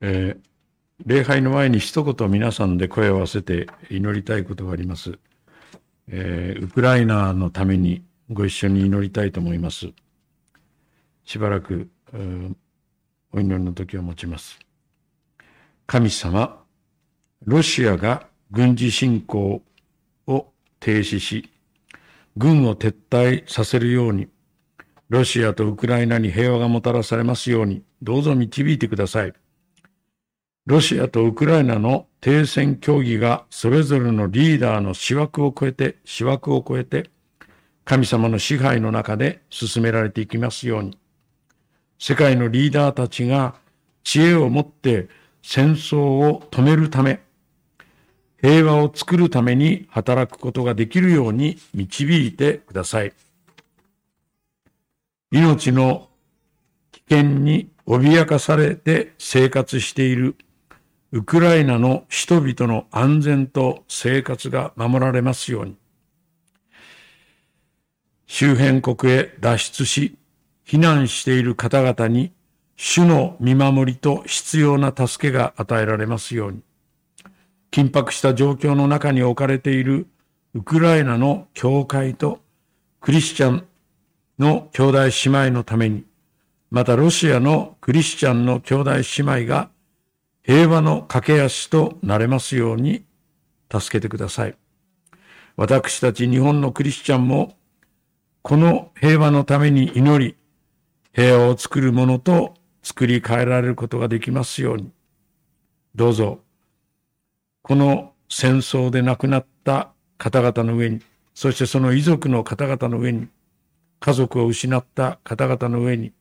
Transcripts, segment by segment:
えー、礼拝の前に一言皆さんで声を合わせて祈りたいことがあります。えー、ウクライナのためにご一緒に祈りたいと思います。しばらく、お祈りの時を持ちます。神様、ロシアが軍事侵攻を停止し、軍を撤退させるように、ロシアとウクライナに平和がもたらされますように、どうぞ導いてください。ロシアとウクライナの停戦協議がそれぞれのリーダーの思惑を超えて、思惑を超えて、神様の支配の中で進められていきますように、世界のリーダーたちが知恵を持って戦争を止めるため、平和を作るために働くことができるように導いてください。命の危険に脅かされて生活しているウクライナの人々の安全と生活が守られますように。周辺国へ脱出し、避難している方々に主の見守りと必要な助けが与えられますように。緊迫した状況の中に置かれているウクライナの教会とクリスチャンの兄弟姉妹のために、またロシアのクリスチャンの兄弟姉妹が平和の駆け足となれますように助けてください。私たち日本のクリスチャンもこの平和のために祈り、平和を作るものと作り変えられることができますように。どうぞ、この戦争で亡くなった方々の上に、そしてその遺族の方々の上に、家族を失った方々の上に、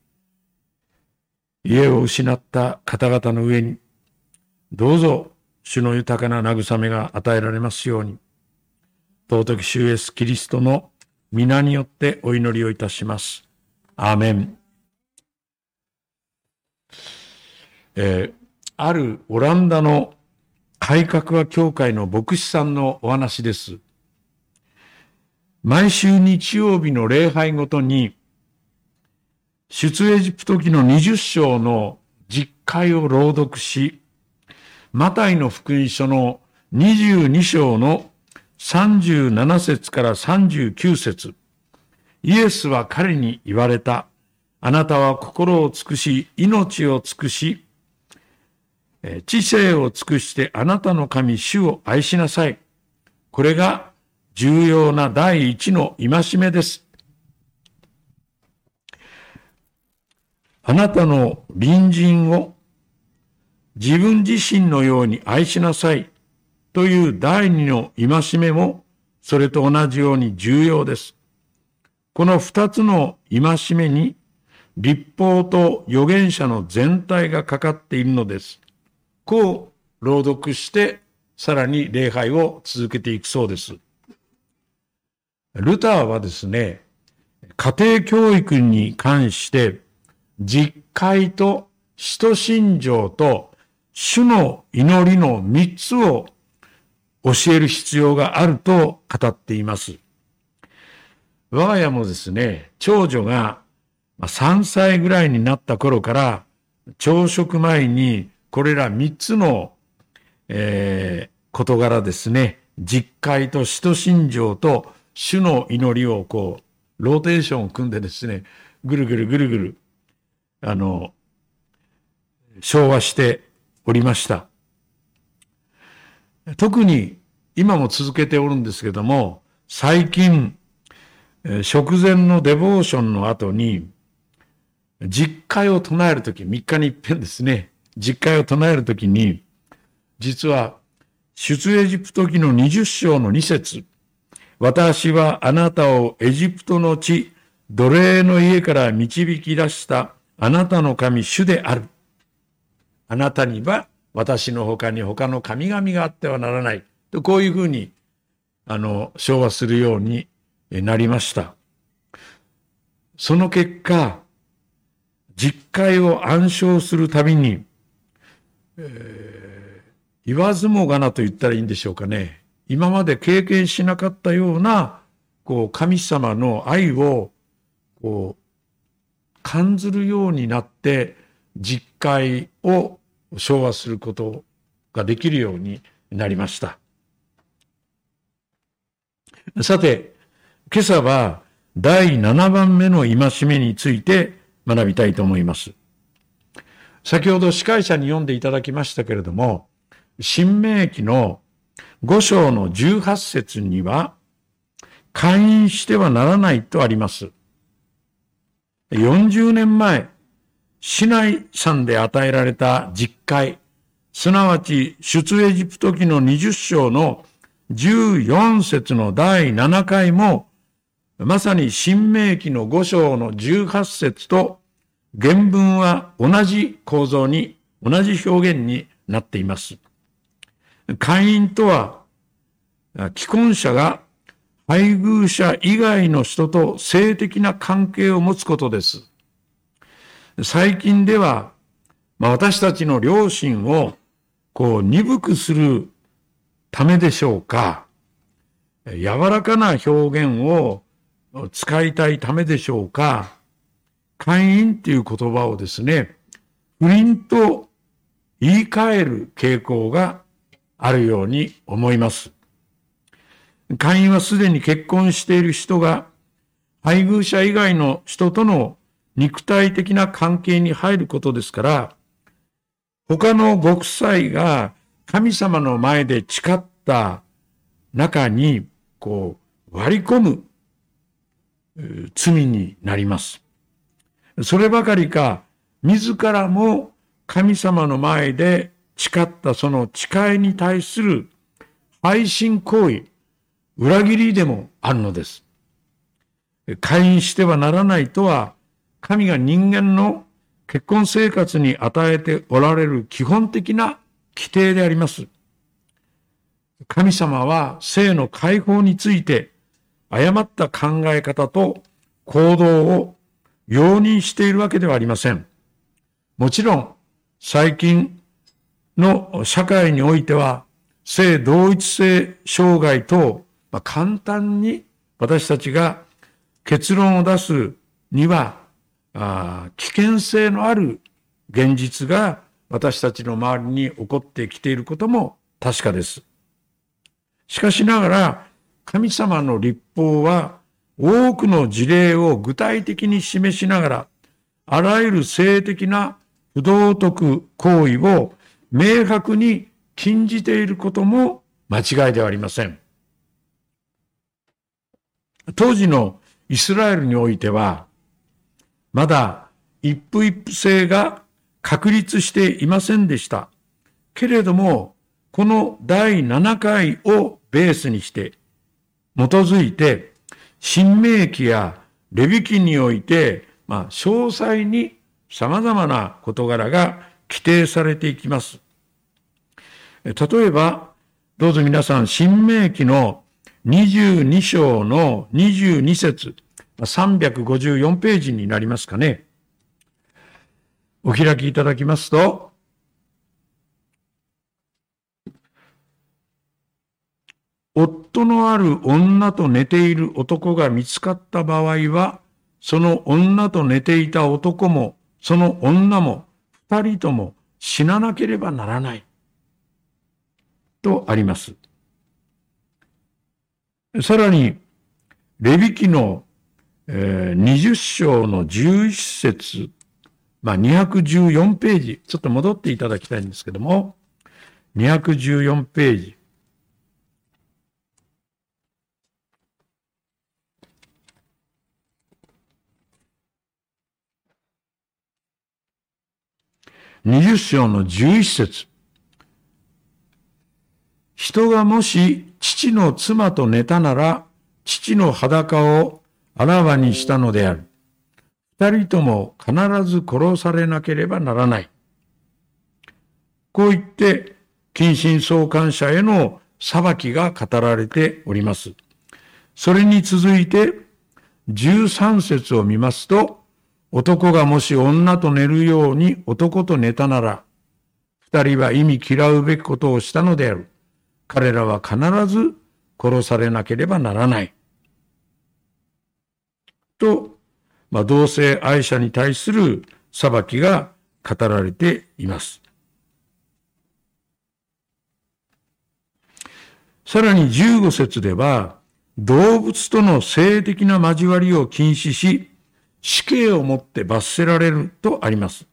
家を失った方々の上に、どうぞ主の豊かな慰めが与えられますように、尊き主イエスキリストの皆によってお祈りをいたします。アーメン。えー、あるオランダの改革派協会の牧師さんのお話です。毎週日曜日の礼拝ごとに、出エジプト記の20章の実会を朗読し、マタイの福音書の22章の37節から39節イエスは彼に言われた。あなたは心を尽くし、命を尽くし、知性を尽くしてあなたの神主を愛しなさい。これが重要な第一の戒めです。あなたの隣人を自分自身のように愛しなさいという第二の戒めもそれと同じように重要です。この二つの戒めに立法と預言者の全体がかかっているのです。こう朗読してさらに礼拝を続けていくそうです。ルターはですね、家庭教育に関して実会と使徒信条と主の祈りの三つを教える必要があると語っています。我が家もですね、長女が3歳ぐらいになった頃から朝食前にこれら三つの、えー、事柄ですね、実会と使徒信条と主の祈りをこう、ローテーションを組んでですね、ぐるぐるぐるぐる、あの、昭和しておりました。特に今も続けておるんですけども、最近、食前のデボーションの後に、実会を唱えるとき、3日に一遍ですね、実会を唱えるときに、実は、出エジプト記の20章の2節私はあなたをエジプトの地、奴隷の家から導き出したあなたの神主である。あなたには私の他に他の神々があってはならない。とこういうふうに、あの、昭和するようになりました。その結果、実会を暗唱するたびに、えー、言わずもがなと言ったらいいんでしょうかね。今まで経験しなかったような、こう、神様の愛を、こう、感ずるようになって、実会を昭和することができるようになりました。さて、今朝は第7番目の戒めについて学びたいと思います。先ほど司会者に読んでいただきましたけれども、新明記の5章の18節には、会員してはならないとあります。40年前、市内山で与えられた実会、すなわち出エジプト記の20章の14節の第7回も、まさに新明記の5章の18節と原文は同じ構造に、同じ表現になっています。会員とは、既婚者が配偶者以外の人と性的な関係を持つことです。最近では、まあ、私たちの良心をこう鈍くするためでしょうか、柔らかな表現を使いたいためでしょうか、会員っていう言葉をですね、不倫と言い換える傾向があるように思います。会員はすでに結婚している人が配偶者以外の人との肉体的な関係に入ることですから、他のご夫妻が神様の前で誓った中に、こう、割り込む罪になります。そればかりか、自らも神様の前で誓ったその誓いに対する配信行為、裏切りでもあるのです。会員してはならないとは、神が人間の結婚生活に与えておられる基本的な規定であります。神様は性の解放について誤った考え方と行動を容認しているわけではありません。もちろん最近の社会においては性同一性障害等、ま、簡単に私たちが結論を出すにはあ危険性のある現実が私たちの周りに起こってきていることも確かです。しかしながら、神様の立法は多くの事例を具体的に示しながら、あらゆる性的な不道徳行為を明白に禁じていることも間違いではありません。当時のイスラエルにおいては、まだ一夫一夫制が確立していませんでした。けれども、この第7回をベースにして、基づいて、新明記やレビ記において、まあ、詳細に様々な事柄が規定されていきます。例えば、どうぞ皆さん、新明記の22章の22節354ページになりますかね。お開きいただきますと、夫のある女と寝ている男が見つかった場合は、その女と寝ていた男も、その女も、二人とも死ななければならない。とあります。さらに、レビ記のえー、20章の11節、まあ、214ページ、ちょっと戻っていただきたいんですけども、214ページ。20章の11節。人がもし父の妻と寝たなら、父の裸をあらわにしたのである。二人とも必ず殺されなければならない。こう言って、近親相関者への裁きが語られております。それに続いて、13節を見ますと、男がもし女と寝るように男と寝たなら、二人は意味嫌うべきことをしたのである。彼らは必ず殺されなければならない。と、まあ、同性愛者に対する裁きが語られています。さらに15節では、動物との性的な交わりを禁止し、死刑をもって罰せられるとあります。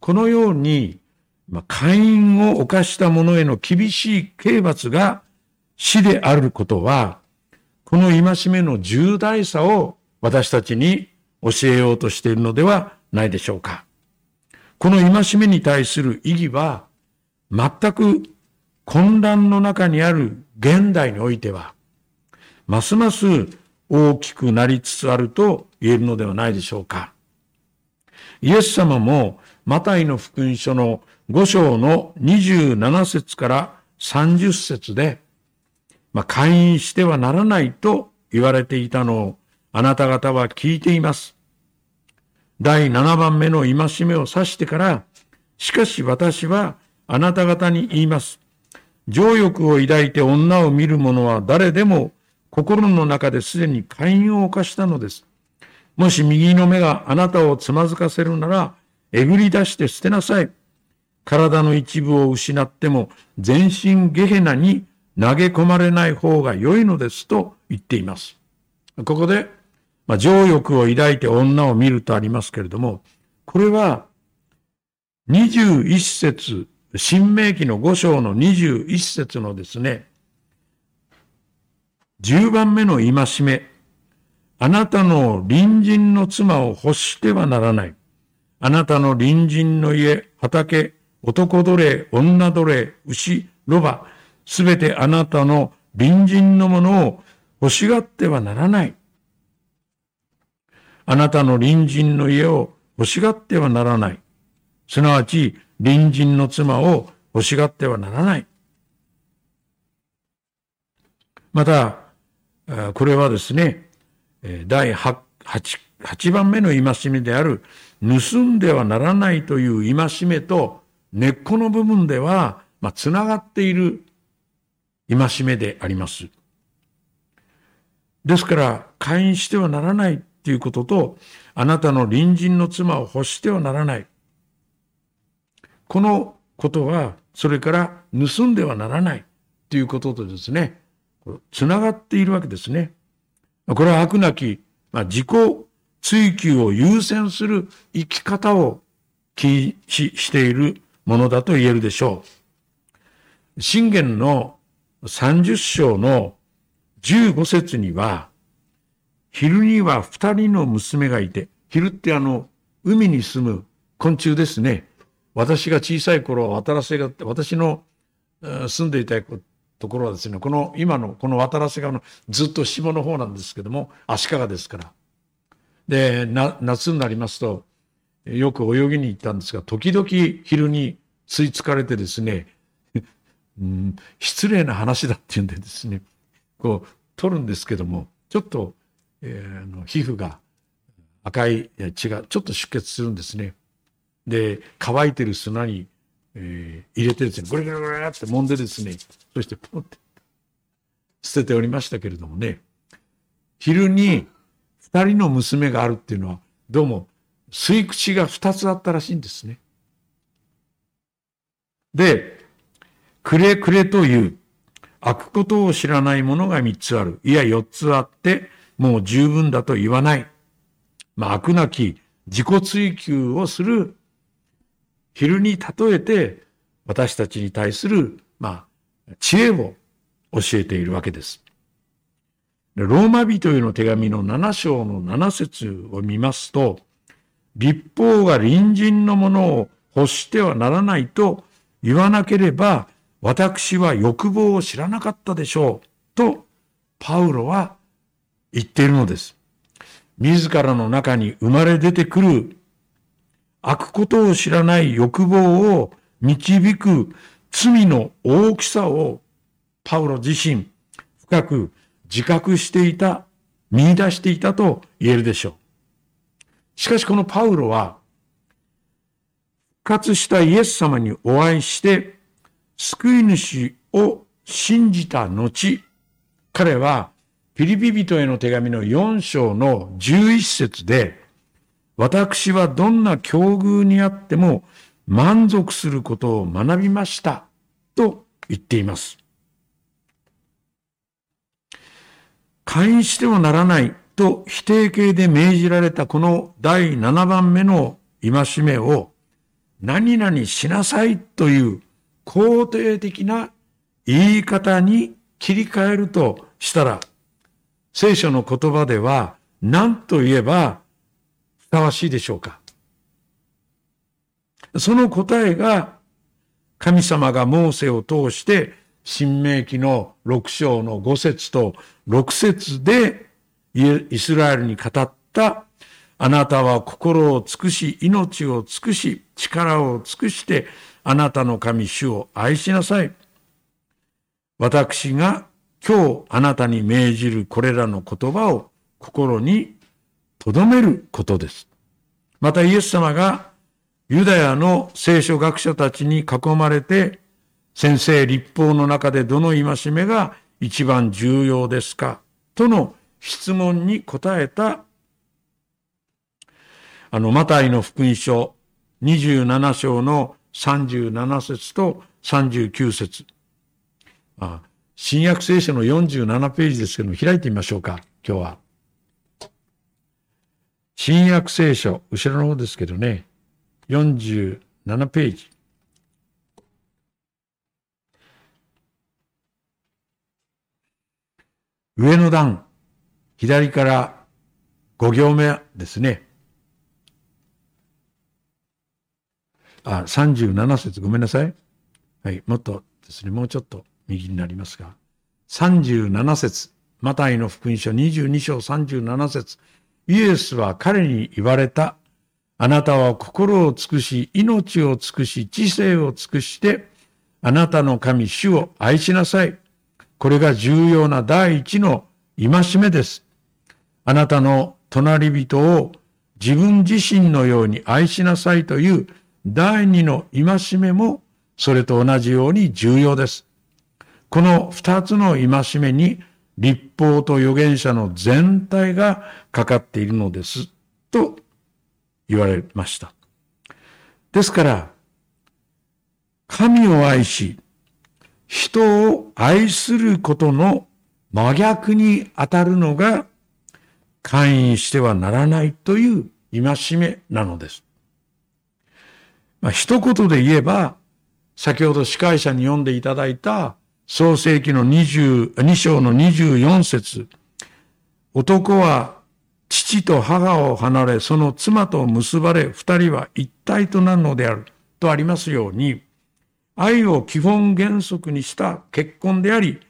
このように、ま会員を犯した者への厳しい刑罰が死であることは、この戒めの重大さを私たちに教えようとしているのではないでしょうか。この戒めに対する意義は、全く混乱の中にある現代においては、ますます大きくなりつつあると言えるのではないでしょうか。イエス様もマタイの福音書の5章の27節から30節で、まあ、会員してはならないと言われていたのをあなた方は聞いています。第7番目の戒めを指してから、しかし私はあなた方に言います。情欲を抱いて女を見る者は誰でも心の中ですでに会員を犯したのです。もし右の目があなたをつまずかせるなら、えぐり出して捨てなさい。体の一部を失っても全身ゲヘナに投げ込まれない方が良いのですと言っています。ここで、まあ、情欲を抱いて女を見るとありますけれども、これは21節、新明記の5章の21節のですね、10番目の戒め、あなたの隣人の妻を欲してはならない。あなたの隣人の家、畑、男奴隷、女奴隷、牛、ロバ、すべてあなたの隣人のものを欲しがってはならない。あなたの隣人の家を欲しがってはならない。すなわち、隣人の妻を欲しがってはならない。また、これはですね、第 8, 8番目の戒めである、盗んではならないという戒めと根っこの部分では、まあ、つながっている戒めであります。ですから、会員してはならないということと、あなたの隣人の妻を欲してはならない。このことは、それから盗んではならないということとですね、つながっているわけですね。これは悪なき、まあ、自己追求を優先する生き方を禁止しているものだと言えるでしょう。信玄の30章の15節には、昼には二人の娘がいて、昼ってあの、海に住む昆虫ですね。私が小さい頃、渡らせが、私の住んでいたところはですね、この今のこの渡良瀬川のずっと下の方なんですけども、足利ですから。で、夏になりますと、よく泳ぎに行ったんですが、時々昼に吸い付かれてですね、うん、失礼な話だっていうんでですね、こう、取るんですけども、ちょっと、えー、の皮膚が赤い血がちょっと出血するんですね。で、乾いてる砂にえー、入れてですね、ゴリゴリゴリって揉んでですね、そしてポンって捨てておりましたけれどもね、昼に二人の娘があるっていうのは、どうも吸い口が二つあったらしいんですね。で、くれくれという、開くことを知らないものが三つある。いや、四つあって、もう十分だと言わない。まあ、開くなき自己追求をする昼に例えて私たちに対する、まあ、知恵を教えているわけです。ローマ人への手紙の7章の7節を見ますと、立法が隣人のものを欲してはならないと言わなければ、私は欲望を知らなかったでしょう。と、パウロは言っているのです。自らの中に生まれ出てくる開くことを知らない欲望を導く罪の大きさをパウロ自身深く自覚していた、見出していたと言えるでしょう。しかしこのパウロは復活したイエス様にお会いして救い主を信じた後、彼はピリピ人への手紙の4章の11節で私はどんな境遇にあっても満足することを学びましたと言っています。会員してはならないと否定形で命じられたこの第7番目の戒めを何々しなさいという肯定的な言い方に切り替えるとしたら、聖書の言葉では何と言えばふさわしいでしょうかその答えが神様がモーセを通して新明記の6章の5節と6節でイスラエルに語ったあなたは心を尽くし、命を尽くし、力を尽くして、あなたの神主を愛しなさい。私が今日あなたに命じるこれらの言葉を心に留めることです。またイエス様がユダヤの聖書学者たちに囲まれて、先生立法の中でどの戒めが一番重要ですかとの質問に答えたあの、マタイの福音書27章の37節と39節あ新約聖書の47ページですけども、開いてみましょうか、今日は。新約聖書、後ろの方ですけどね、47ページ。上の段、左から5行目ですね。あ、37節ごめんなさい。はい、もっとですね、もうちょっと右になりますが、37節マタイの福音書22章37節イエスは彼に言われた。あなたは心を尽くし、命を尽くし、知性を尽くして、あなたの神主を愛しなさい。これが重要な第一の戒めです。あなたの隣人を自分自身のように愛しなさいという第二の戒めもそれと同じように重要です。この二つの戒めに立法と預言者の全体がかかっているのです。と言われました。ですから、神を愛し、人を愛することの真逆に当たるのが、会員してはならないという戒めなのです。まあ、一言で言えば、先ほど司会者に読んでいただいた創世記の22章の24節男は父と母を離れ、その妻と結ばれ、二人は一体となるのである。とありますように、愛を基本原則にした結婚であり、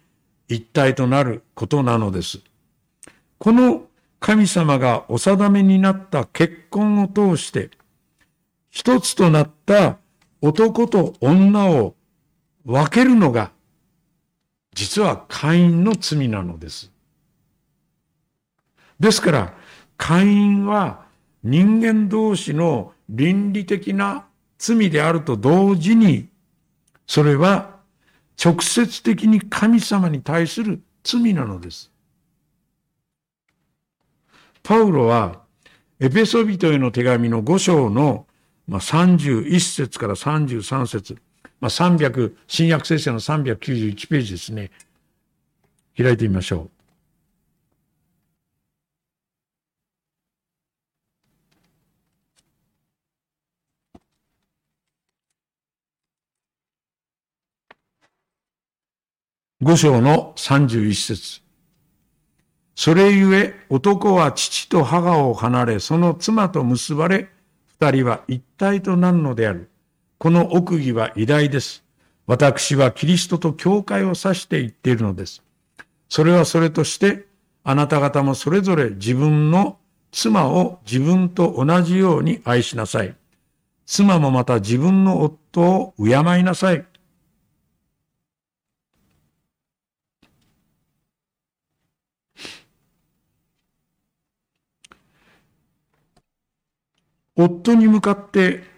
一体となることなのです。この神様がお定めになった結婚を通して、一つとなった男と女を分けるのが、実は会員の罪なのです。ですから、会員は人間同士の倫理的な罪であると同時に、それは直接的に神様に対する罪なのです。パウロは、エペソビトへの手紙の5章の、31節から33節、まあ、300、新約聖書の391ページですね。開いてみましょう。五章の31節それゆえ男は父と母を離れ、その妻と結ばれ、二人は一体となるのである。この奥義は偉大です。私はキリストと教会を指して言っているのです。それはそれとして、あなた方もそれぞれ自分の妻を自分と同じように愛しなさい。妻もまた自分の夫を敬いなさい。夫に向かって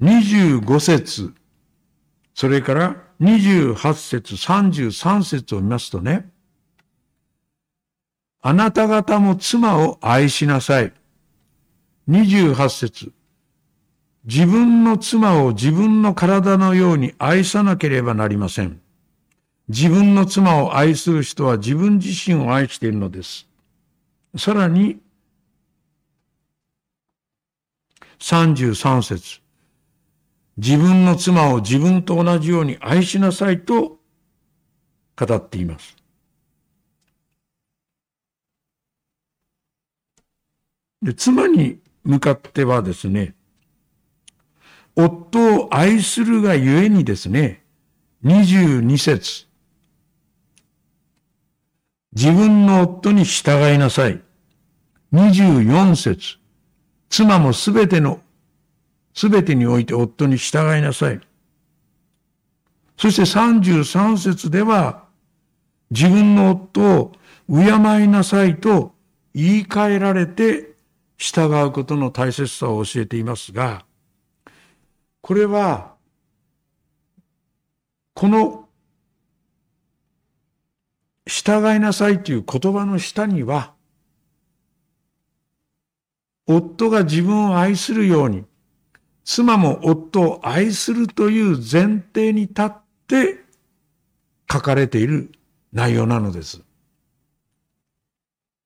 25節、それから28節、33節を見ますとね、あなた方も妻を愛しなさい。28節、自分の妻を自分の体のように愛さなければなりません。自分の妻を愛する人は自分自身を愛しているのです。さらに、33節自分の妻を自分と同じように愛しなさいと語っています。で妻に向かってはですね、夫を愛するがゆえにですね、22節自分の夫に従いなさい。24節妻もすべての、すべてにおいて夫に従いなさい。そして33節では、自分の夫を敬いなさいと言い換えられて従うことの大切さを教えていますが、これは、この従いなさいという言葉の下には、夫が自分を愛するように、妻も夫を愛するという前提に立って書かれている内容なのです。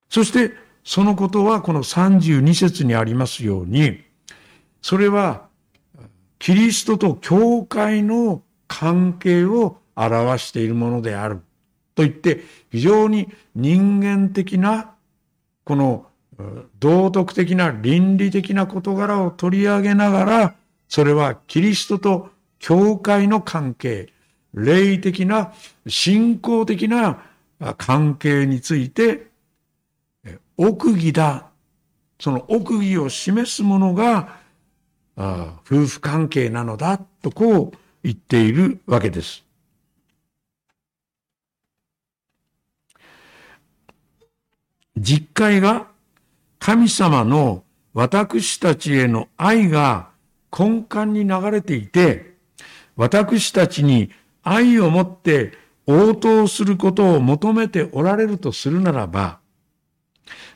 そして、そのことはこの32節にありますように、それは、キリストと教会の関係を表しているものである。と言って、非常に人間的な、この道徳的な倫理的な事柄を取り上げながら、それはキリストと教会の関係、霊的な信仰的な関係について、奥義だ。その奥義を示すものが、夫婦関係なのだとこう言っているわけです。実会が神様の私たちへの愛が根幹に流れていて、私たちに愛を持って応答することを求めておられるとするならば、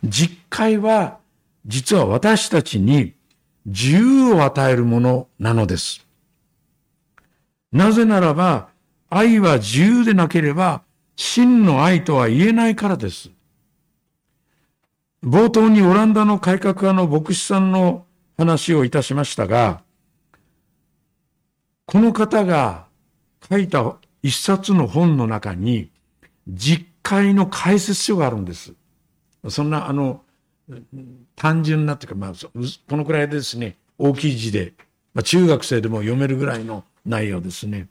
実会は実は私たちに自由を与えるものなのです。なぜならば、愛は自由でなければ真の愛とは言えないからです。冒頭にオランダの改革派の牧師さんの話をいたしましたが、この方が書いた一冊の本の中に、実会の解説書があるんです。そんな、あの、単純なっていうか、まあ、このくらいですね、大きい字で、まあ、中学生でも読めるぐらいの内容ですね。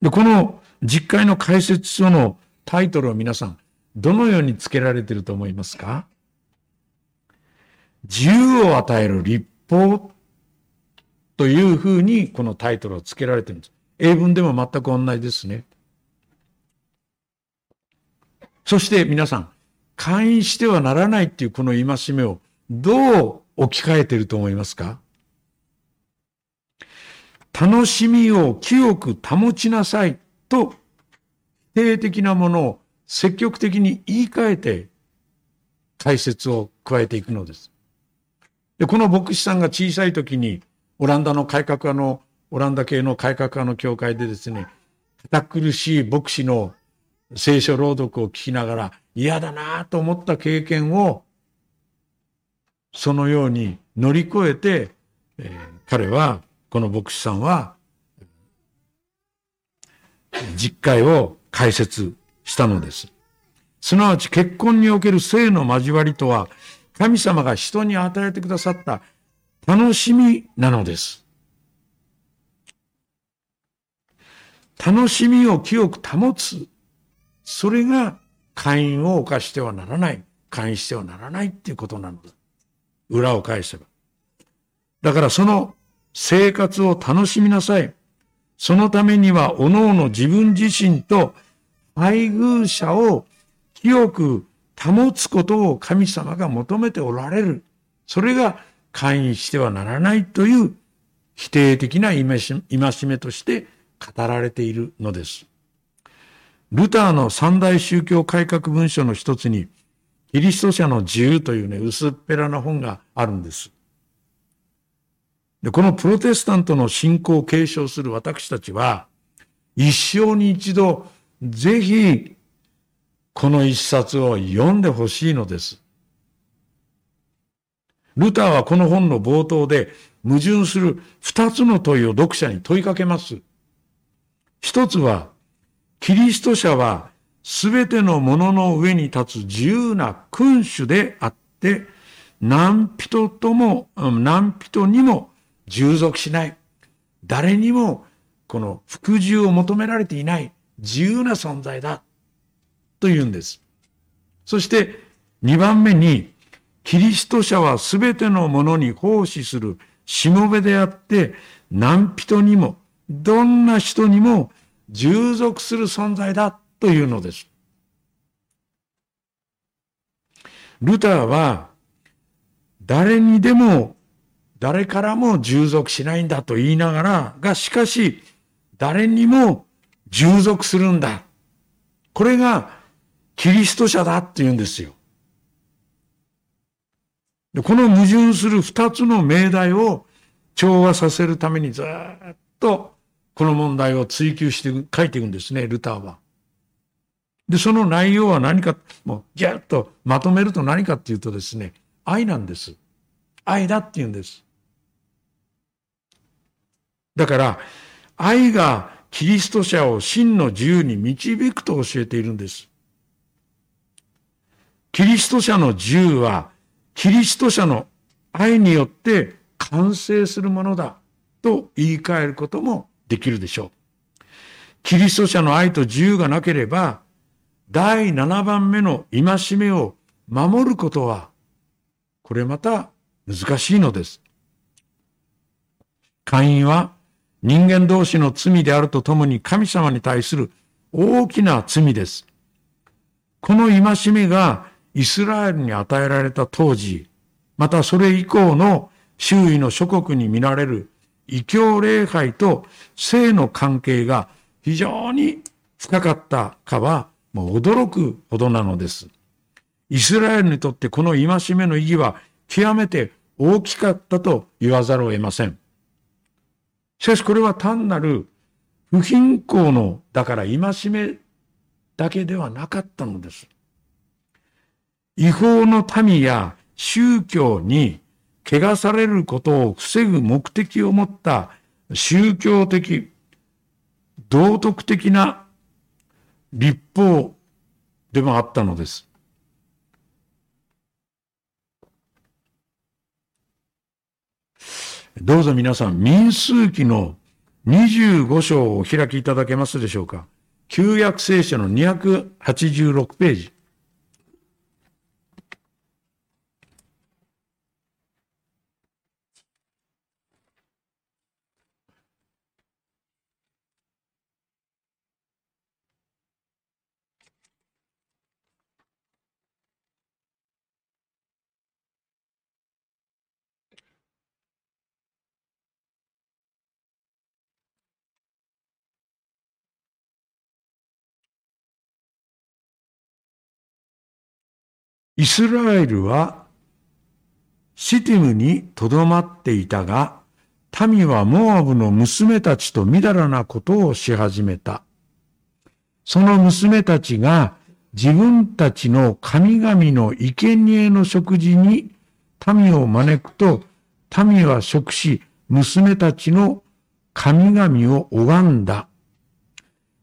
で、この実会の解説書のタイトルを皆さん、どのように付けられていると思いますか？自由を与える立法というふうにこのタイトルを付けられているんです。英文でも全く同じですね。そして皆さん、会員してはならないっていうこの戒めをどう置き換えていると思いますか？楽しみを清く保ちなさいと否定的なものを積極的に言い換えて解説を加えていくのです。で、この牧師さんが小さい時にオランダの改革派の、オランダ系の改革派の教会でですね、堅苦しい牧師の聖書朗読を聞きながら嫌だなと思った経験をそのように乗り越えて、えー、彼は、この牧師さんは、実会を解説したのです。すなわち結婚における性の交わりとは、神様が人に与えてくださった楽しみなのです。楽しみを清く保つ。それが会員を犯してはならない。会員してはならないっていうことなのだ。裏を返せば。だからその生活を楽しみなさい。そのためには、各々自分自身と配偶者を清く保つことを神様が求めておられる。それが会員してはならないという否定的な戒めとして語られているのです。ルターの三大宗教改革文書の一つに、キリスト者の自由というね、薄っぺらな本があるんです。で、このプロテスタントの信仰を継承する私たちは、一生に一度、ぜひ、この一冊を読んでほしいのです。ルターはこの本の冒頭で矛盾する二つの問いを読者に問いかけます。一つは、キリスト者はすべてのものの上に立つ自由な君主であって、何人とも、何人にも従属しない。誰にもこの服従を求められていない自由な存在だ。と言うんです。そして二番目に、キリスト者はすべてのものに奉仕するしもべであって、何人にも、どんな人にも従属する存在だというのです。ルターは、誰にでも、誰からも従属しないんだと言いながら、が、しかし、誰にも従属するんだ。これが、キリスト者だって言うんですよ。この矛盾する二つの命題を調和させるためにずっとこの問題を追求して書いていくんですね、ルターは。で、その内容は何か、もうギャッとまとめると何かっていうとですね、愛なんです。愛だって言うんです。だから、愛がキリスト者を真の自由に導くと教えているんです。キリスト者の自由は、キリスト者の愛によって完成するものだと言い換えることもできるでしょう。キリスト者の愛と自由がなければ、第7番目の戒めを守ることは、これまた難しいのです。会員は人間同士の罪であるとともに神様に対する大きな罪です。この戒めがイスラエルに与えられた当時、またそれ以降の周囲の諸国に見られる異教礼拝と性の関係が非常に深かったかはもう驚くほどなのです。イスラエルにとってこの戒めの意義は極めて大きかったと言わざるを得ません。しかしこれは単なる不貧困の、だから戒めだけではなかったのです。違法の民や宗教に汚されることを防ぐ目的を持った宗教的、道徳的な立法でもあったのです。どうぞ皆さん、民数記の25章をお開きいただけますでしょうか？旧約聖書の286ページ。イスラエルはシティムにとどまっていたが、民はモアブの娘たちとみだらなことをし始めた。その娘たちが自分たちの神々の生贄の食事に民を招くと、民は食し、娘たちの神々を拝んだ。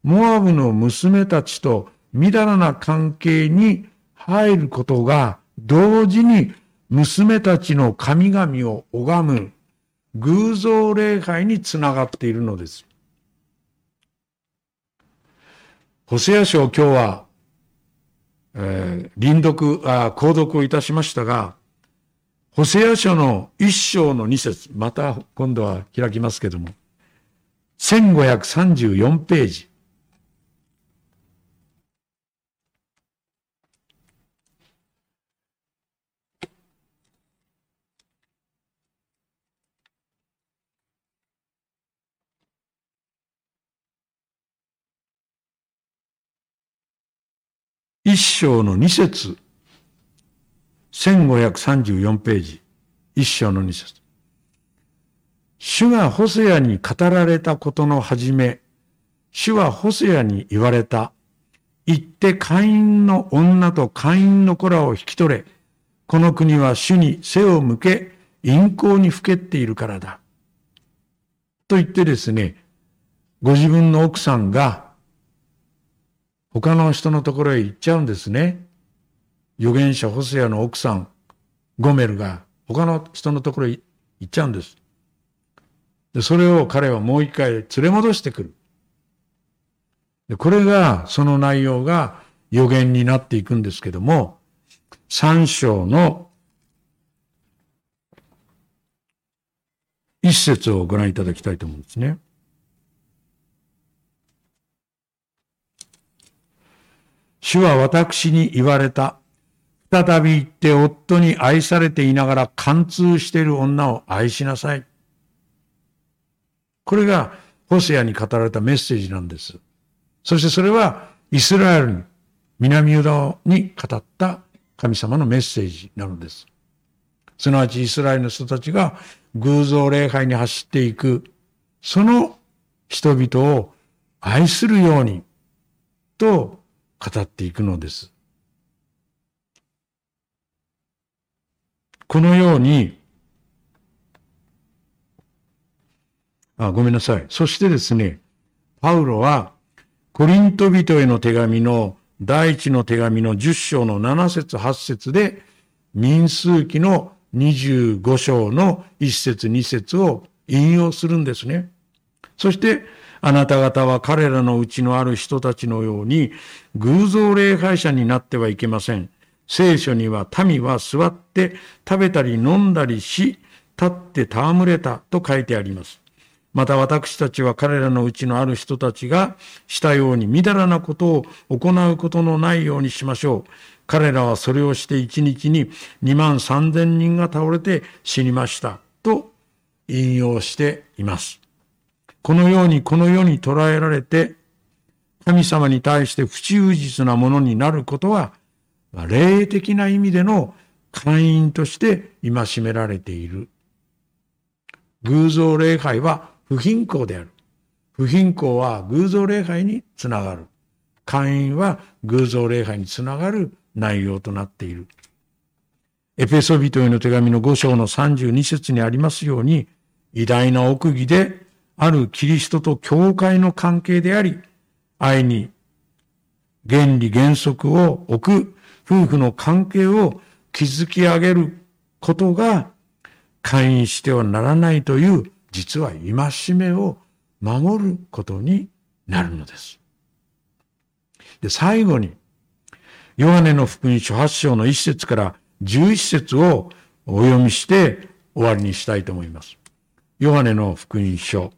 モアブの娘たちとみだらな関係に入ることが同時に娘たちの神々を拝む偶像礼拝につながっているのです。ホセア書を今日は、えー、臨読あ、購読をいたしましたが、ホセア書の一章の二節、また今度は開きますけども、1534ページ。一章の二節、1534ページ、一章の二節。主がホセアに語られたことの始め、主はホセアに言われた。行って会員の女と会員の子らを引き取れ。この国は主に背を向け、陰行にふけっているからだ。と言ってですね、ご自分の奥さんが他の人のところへ行っちゃうんですね。預言者ホセアの奥さん、ゴメルが他の人のところへ行っちゃうんです。で、それを彼はもう一回連れ戻してくる。で、これが、その内容が予言になっていくんですけども、三章の一節をご覧いただきたいと思うんですね。主は私に言われた。再び行って夫に愛されていながら貫通している女を愛しなさい。これがホセアに語られたメッセージなんです。そしてそれはイスラエルに、南ユダに語った神様のメッセージなのです。すなわちイスラエルの人たちが偶像礼拝に走っていく、その人々を愛するようにと語っていくのです。このように、あ、ごめんなさい。そしてですね、パウロは、コリント人への手紙の第一の手紙の10章の7節8節で、民数記の25章の1節2節を引用するんですね。そして、あなた方は彼らのうちのある人たちのように偶像礼拝者になってはいけません。聖書には民は座って食べたり飲んだりし、立って戯れたと書いてあります。また私たちは彼らのうちのある人たちがしたようにみだらなことを行うことのないようにしましょう。彼らはそれをして一日に2万3千人が倒れて死にました。と引用しています。このようにこの世に捉えられて神様に対して不忠実なものになることは霊的な意味での会員として戒められている。偶像礼拝は不貧困である。不貧困は偶像礼拝につながる。会員は偶像礼拝につながる内容となっている。エペソビトへの手紙の5章の32節にありますように、偉大な奥義であるキリストと教会の関係であり、愛に原理原則を置く夫婦の関係を築き上げることが会員してはならないという実は戒めを守ることになるのです。で、最後に、ヨハネの福音書8章の1節から11節をお読みして終わりにしたいと思います。ヨハネの福音書、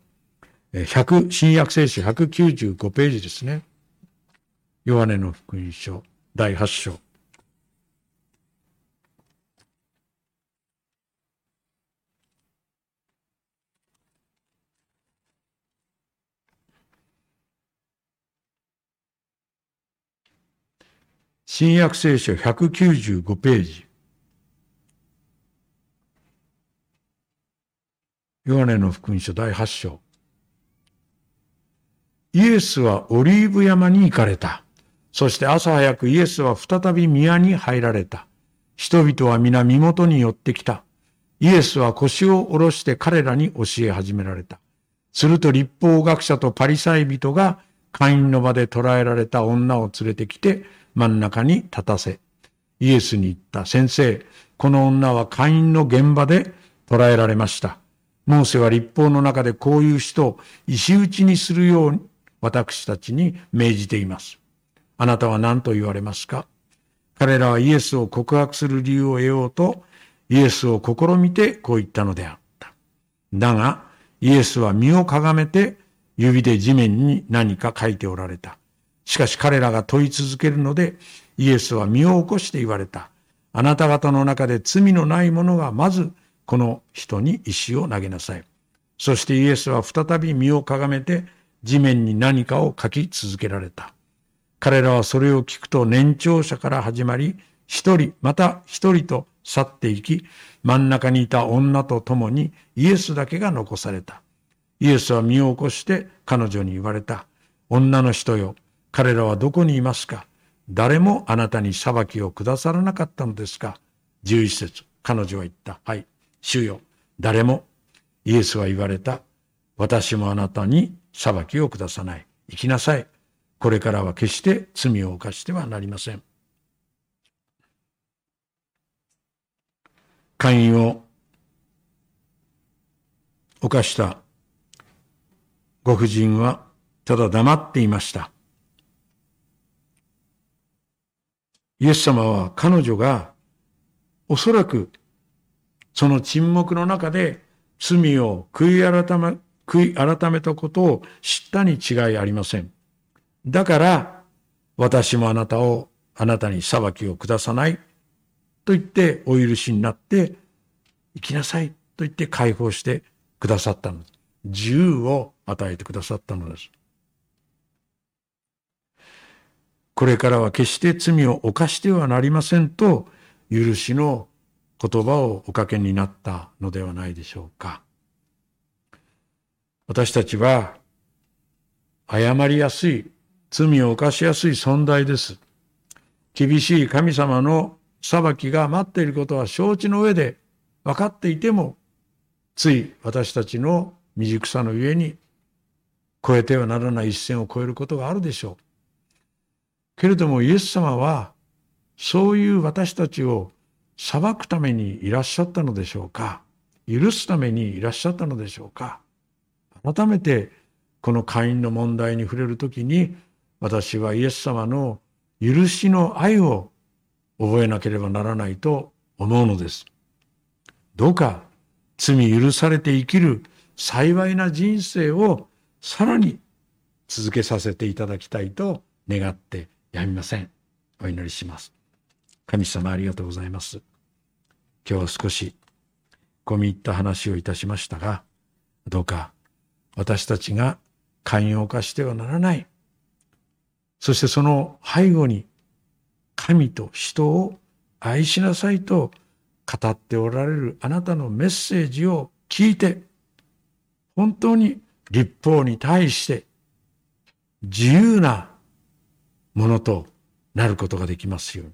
100、新約聖書195ページですね。ヨハネの福音書第8章。新約聖書195ページ。ヨハネの福音書第8章。イエスはオリーブ山に行かれた。そして朝早くイエスは再び宮に入られた。人々は皆身元に寄ってきた。イエスは腰を下ろして彼らに教え始められた。すると立法学者とパリサイ人が会員の場で捕らえられた女を連れてきて、真ん中に立たせ、イエスに言った。先生、この女は会員の現場で捕らえられました。モーセは立法の中でこういう人を石打ちにするように私たちに命じています。あなたは何と言われますか？彼らはイエスを告白する理由を得ようと、イエスを試みてこう言ったのであった。だが、イエスは身をかがめて指で地面に何か書いておられた。しかし彼らが問い続けるので、イエスは身を起こして言われた。あなた方の中で罪のない者がまずこの人に石を投げなさい。そしてイエスは再び身をかがめて地面に何かを書き続けられた。彼らはそれを聞くと年長者から始まり、一人、また一人と去っていき、真ん中にいた女と共にイエスだけが残された。イエスは身を起こして彼女に言われた。女の人よ、彼らはどこにいますか？誰もあなたに裁きを下さらなかったのですか ?11 節彼女は言った。はい。主よ、誰も。イエスは言われた。私もあなたに裁きを下さない。行きなさい。これからは決して罪を犯してはなりません。会員を犯したご婦人はただ黙っていました。イエス様は彼女がおそらくその沈黙の中で罪を悔い改め、悔い改めたことを知ったに違いありません。だから、私もあなたを、あなたに裁きを下さない。と言ってお許しになって、行きなさい。と言って解放してくださったのです。自由を与えてくださったのです。これからは決して罪を犯してはなりませんと、許しの言葉をおかけになったのではないでしょうか。私たちは、謝りやすい罪を犯しやすい存在です。厳しい神様の裁きが待っていることは承知の上で分かっていても、つい私たちの未熟さのゆえに越えてはならない一線を越えることがあるでしょう。けれどもイエス様はそういう私たちを裁くためにいらっしゃったのでしょうか？許すためにいらっしゃったのでしょうか？改めてこの会員の問題に触れるときに私はイエス様の許しの愛を覚えなければならないと思うのです。どうか罪許されて生きる幸いな人生をさらに続けさせていただきたいと願ってやみません。お祈りします。神様ありがとうございます。今日は少し込み入った話をいたしましたが、どうか私たちが寛容化してはならない。そしてその背後に神と人を愛しなさいと語っておられるあなたのメッセージを聞いて、本当に立法に対して自由なものとなることができますように、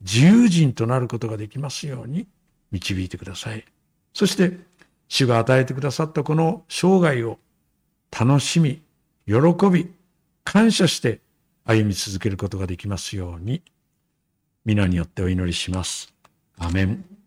自由人となることができますように導いてください。そして、主が与えてくださったこの生涯を楽しみ、喜び、感謝して歩み続けることができますように、皆によってお祈りします。アメン。